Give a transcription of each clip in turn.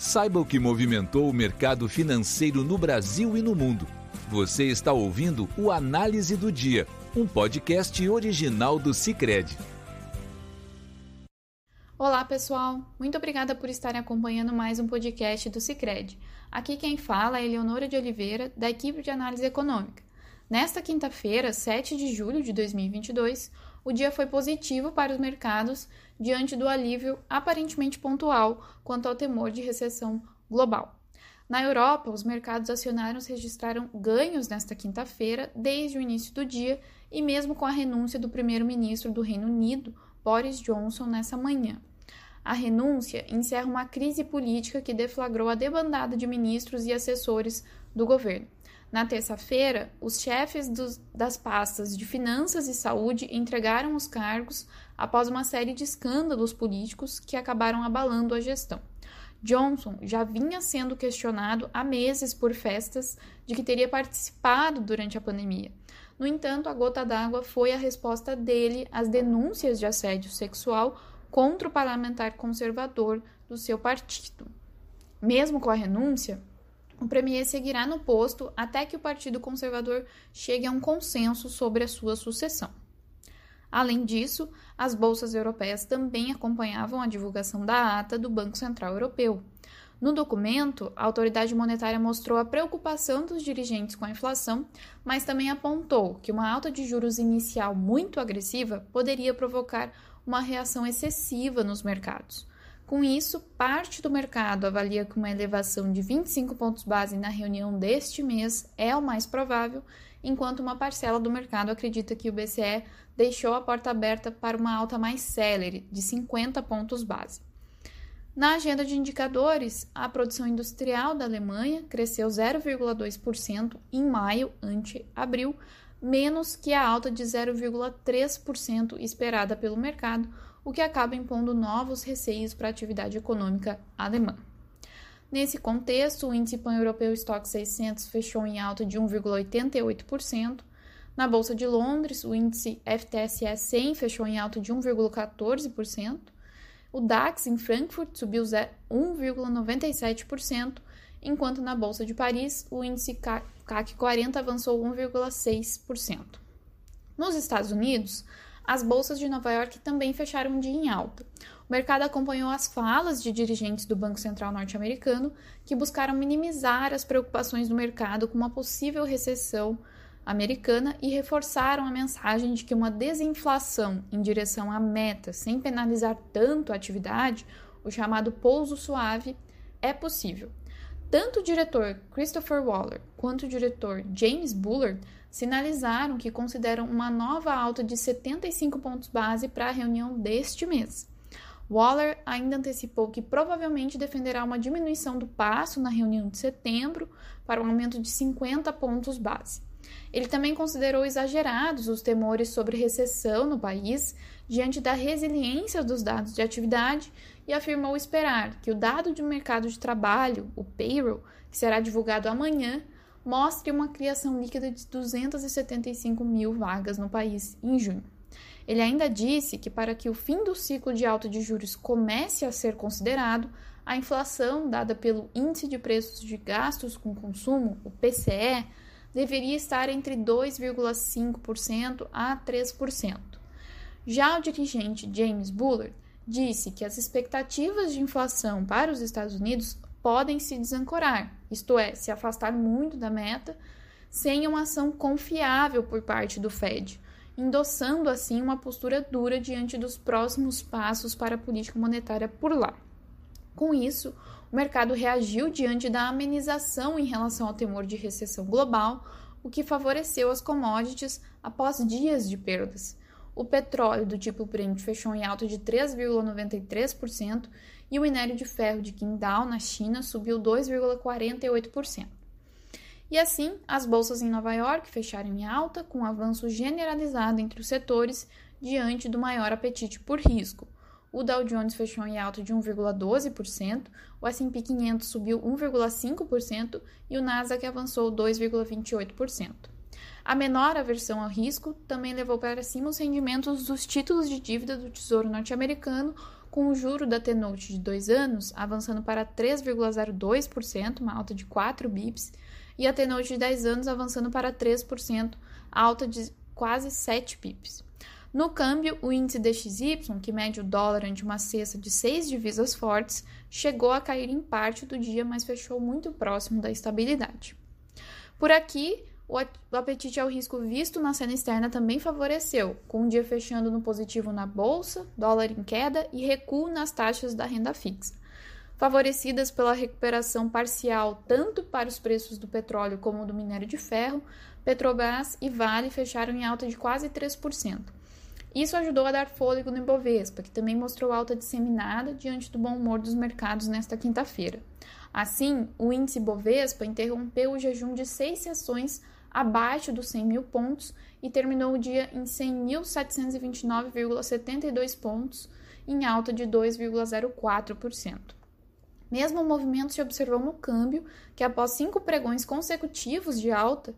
Saiba o que movimentou o mercado financeiro no Brasil e no mundo. Você está ouvindo o Análise do Dia, um podcast original do Cicred. Olá, pessoal. Muito obrigada por estarem acompanhando mais um podcast do Cicred. Aqui quem fala é Eleonora de Oliveira, da equipe de análise econômica. Nesta quinta-feira, 7 de julho de 2022, o dia foi positivo para os mercados diante do alívio aparentemente pontual quanto ao temor de recessão global. Na Europa, os mercados acionários registraram ganhos nesta quinta-feira, desde o início do dia, e mesmo com a renúncia do primeiro-ministro do Reino Unido, Boris Johnson, nessa manhã. A renúncia encerra uma crise política que deflagrou a debandada de ministros e assessores do governo. Na terça-feira, os chefes dos, das pastas de Finanças e Saúde entregaram os cargos após uma série de escândalos políticos que acabaram abalando a gestão. Johnson já vinha sendo questionado há meses por festas de que teria participado durante a pandemia. No entanto, a gota d'água foi a resposta dele às denúncias de assédio sexual contra o parlamentar conservador do seu partido. Mesmo com a renúncia, o Premier seguirá no posto até que o Partido Conservador chegue a um consenso sobre a sua sucessão. Além disso, as bolsas europeias também acompanhavam a divulgação da ata do Banco Central Europeu. No documento, a autoridade monetária mostrou a preocupação dos dirigentes com a inflação, mas também apontou que uma alta de juros inicial muito agressiva poderia provocar uma reação excessiva nos mercados. Com isso, parte do mercado avalia que uma elevação de 25 pontos base na reunião deste mês é o mais provável, enquanto uma parcela do mercado acredita que o BCE deixou a porta aberta para uma alta mais célere, de 50 pontos base. Na agenda de indicadores, a produção industrial da Alemanha cresceu 0,2% em maio ante abril, menos que a alta de 0,3% esperada pelo mercado, o que acaba impondo novos receios para a atividade econômica alemã. Nesse contexto, o índice pan-europeu Stock 600 fechou em alta de 1,88%. Na Bolsa de Londres, o índice FTSE 100 fechou em alta de 1,14%. O DAX em Frankfurt subiu 1,97%, enquanto na Bolsa de Paris, o índice CAC 40 avançou 1,6%. Nos Estados Unidos, as bolsas de Nova York também fecharam um dia em alta. O mercado acompanhou as falas de dirigentes do Banco Central norte-americano que buscaram minimizar as preocupações do mercado com uma possível recessão americana e reforçaram a mensagem de que uma desinflação em direção à meta, sem penalizar tanto a atividade, o chamado pouso suave, é possível. Tanto o diretor Christopher Waller quanto o diretor James Bullard sinalizaram que consideram uma nova alta de 75 pontos base para a reunião deste mês. Waller ainda antecipou que provavelmente defenderá uma diminuição do passo na reunião de setembro para um aumento de 50 pontos base. Ele também considerou exagerados os temores sobre recessão no país diante da resiliência dos dados de atividade e afirmou esperar que o dado de mercado de trabalho, o payroll, que será divulgado amanhã, mostre uma criação líquida de 275 mil vagas no país em junho. Ele ainda disse que para que o fim do ciclo de alta de juros comece a ser considerado, a inflação dada pelo Índice de Preços de Gastos com Consumo, o PCE, deveria estar entre 2,5% a 3%. Já o dirigente James Bullard disse que as expectativas de inflação para os Estados Unidos podem se desancorar, isto é, se afastar muito da meta, sem uma ação confiável por parte do Fed, endossando assim uma postura dura diante dos próximos passos para a política monetária por lá. Com isso, o mercado reagiu diante da amenização em relação ao temor de recessão global, o que favoreceu as commodities após dias de perdas. O petróleo do tipo Brent fechou em alta de 3,93% e o minério de ferro de Qingdao, na China, subiu 2,48%. E assim, as bolsas em Nova York fecharam em alta, com um avanço generalizado entre os setores diante do maior apetite por risco. O Dow Jones fechou em alta de 1,12%, o S&P 500 subiu 1,5% e o Nasdaq avançou 2,28%. A menor aversão ao risco também levou para cima os rendimentos dos títulos de dívida do Tesouro norte-americano, com o juro da T-Note de 2 anos avançando para 3,02%, uma alta de 4 bips, e a T-Note de 10 anos avançando para 3%, alta de quase 7 bips. No câmbio, o índice DXY, que mede o dólar ante uma cesta de seis divisas fortes, chegou a cair em parte do dia, mas fechou muito próximo da estabilidade. Por aqui, o apetite ao risco visto na cena externa também favoreceu, com o dia fechando no positivo na bolsa, dólar em queda e recuo nas taxas da renda fixa. Favorecidas pela recuperação parcial tanto para os preços do petróleo como do minério de ferro, Petrobras e Vale fecharam em alta de quase 3%. Isso ajudou a dar fôlego no Ibovespa, que também mostrou alta disseminada diante do bom humor dos mercados nesta quinta-feira. Assim, o índice Bovespa interrompeu o jejum de seis sessões abaixo dos 100 mil pontos e terminou o dia em 100.729,72 pontos, em alta de 2,04%. Mesmo movimento se observou no câmbio, que após cinco pregões consecutivos de alta,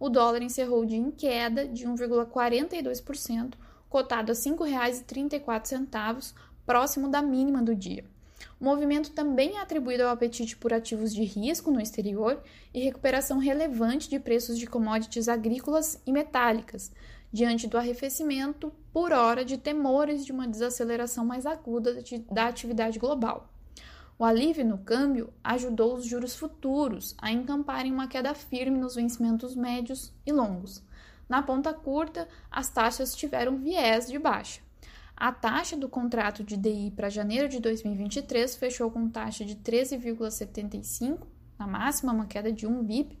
o dólar encerrou o dia em queda de 1,42%, cotado a R$ 5,34, próximo da mínima do dia. O movimento também é atribuído ao apetite por ativos de risco no exterior e recuperação relevante de preços de commodities agrícolas e metálicas, diante do arrefecimento por hora de temores de uma desaceleração mais aguda da atividade global. O alívio no câmbio ajudou os juros futuros a encamparem uma queda firme nos vencimentos médios e longos. Na ponta curta, as taxas tiveram viés de baixa. A taxa do contrato de DI para janeiro de 2023 fechou com taxa de 13,75, na máxima, uma queda de 1 BIP.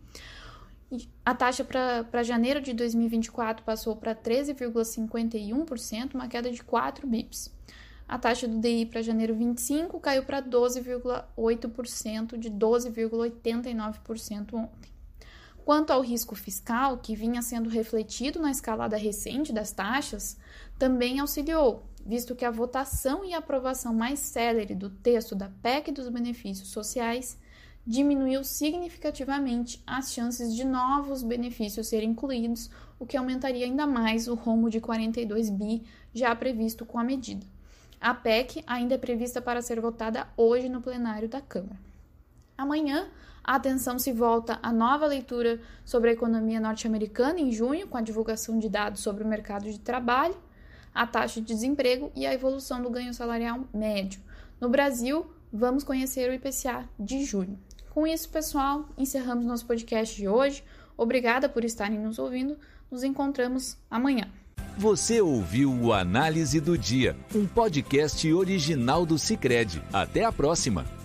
A taxa para janeiro de 2024 passou para 13,51%, uma queda de 4 bips. A taxa do DI para janeiro 25 caiu para 12,8%, de 12,89% ontem. Quanto ao risco fiscal, que vinha sendo refletido na escalada recente das taxas, também auxiliou, visto que a votação e aprovação mais célere do texto da PEC dos benefícios sociais diminuiu significativamente as chances de novos benefícios serem incluídos, o que aumentaria ainda mais o rombo de 42 bi já previsto com a medida. A PEC ainda é prevista para ser votada hoje no plenário da Câmara. Amanhã, a atenção se volta à nova leitura sobre a economia norte-americana em junho, com a divulgação de dados sobre o mercado de trabalho, a taxa de desemprego e a evolução do ganho salarial médio. No Brasil, vamos conhecer o IPCA de junho. Com isso, pessoal, encerramos nosso podcast de hoje. Obrigada por estarem nos ouvindo. Nos encontramos amanhã. Você ouviu o Análise do Dia, um podcast original do Cicred. Até a próxima!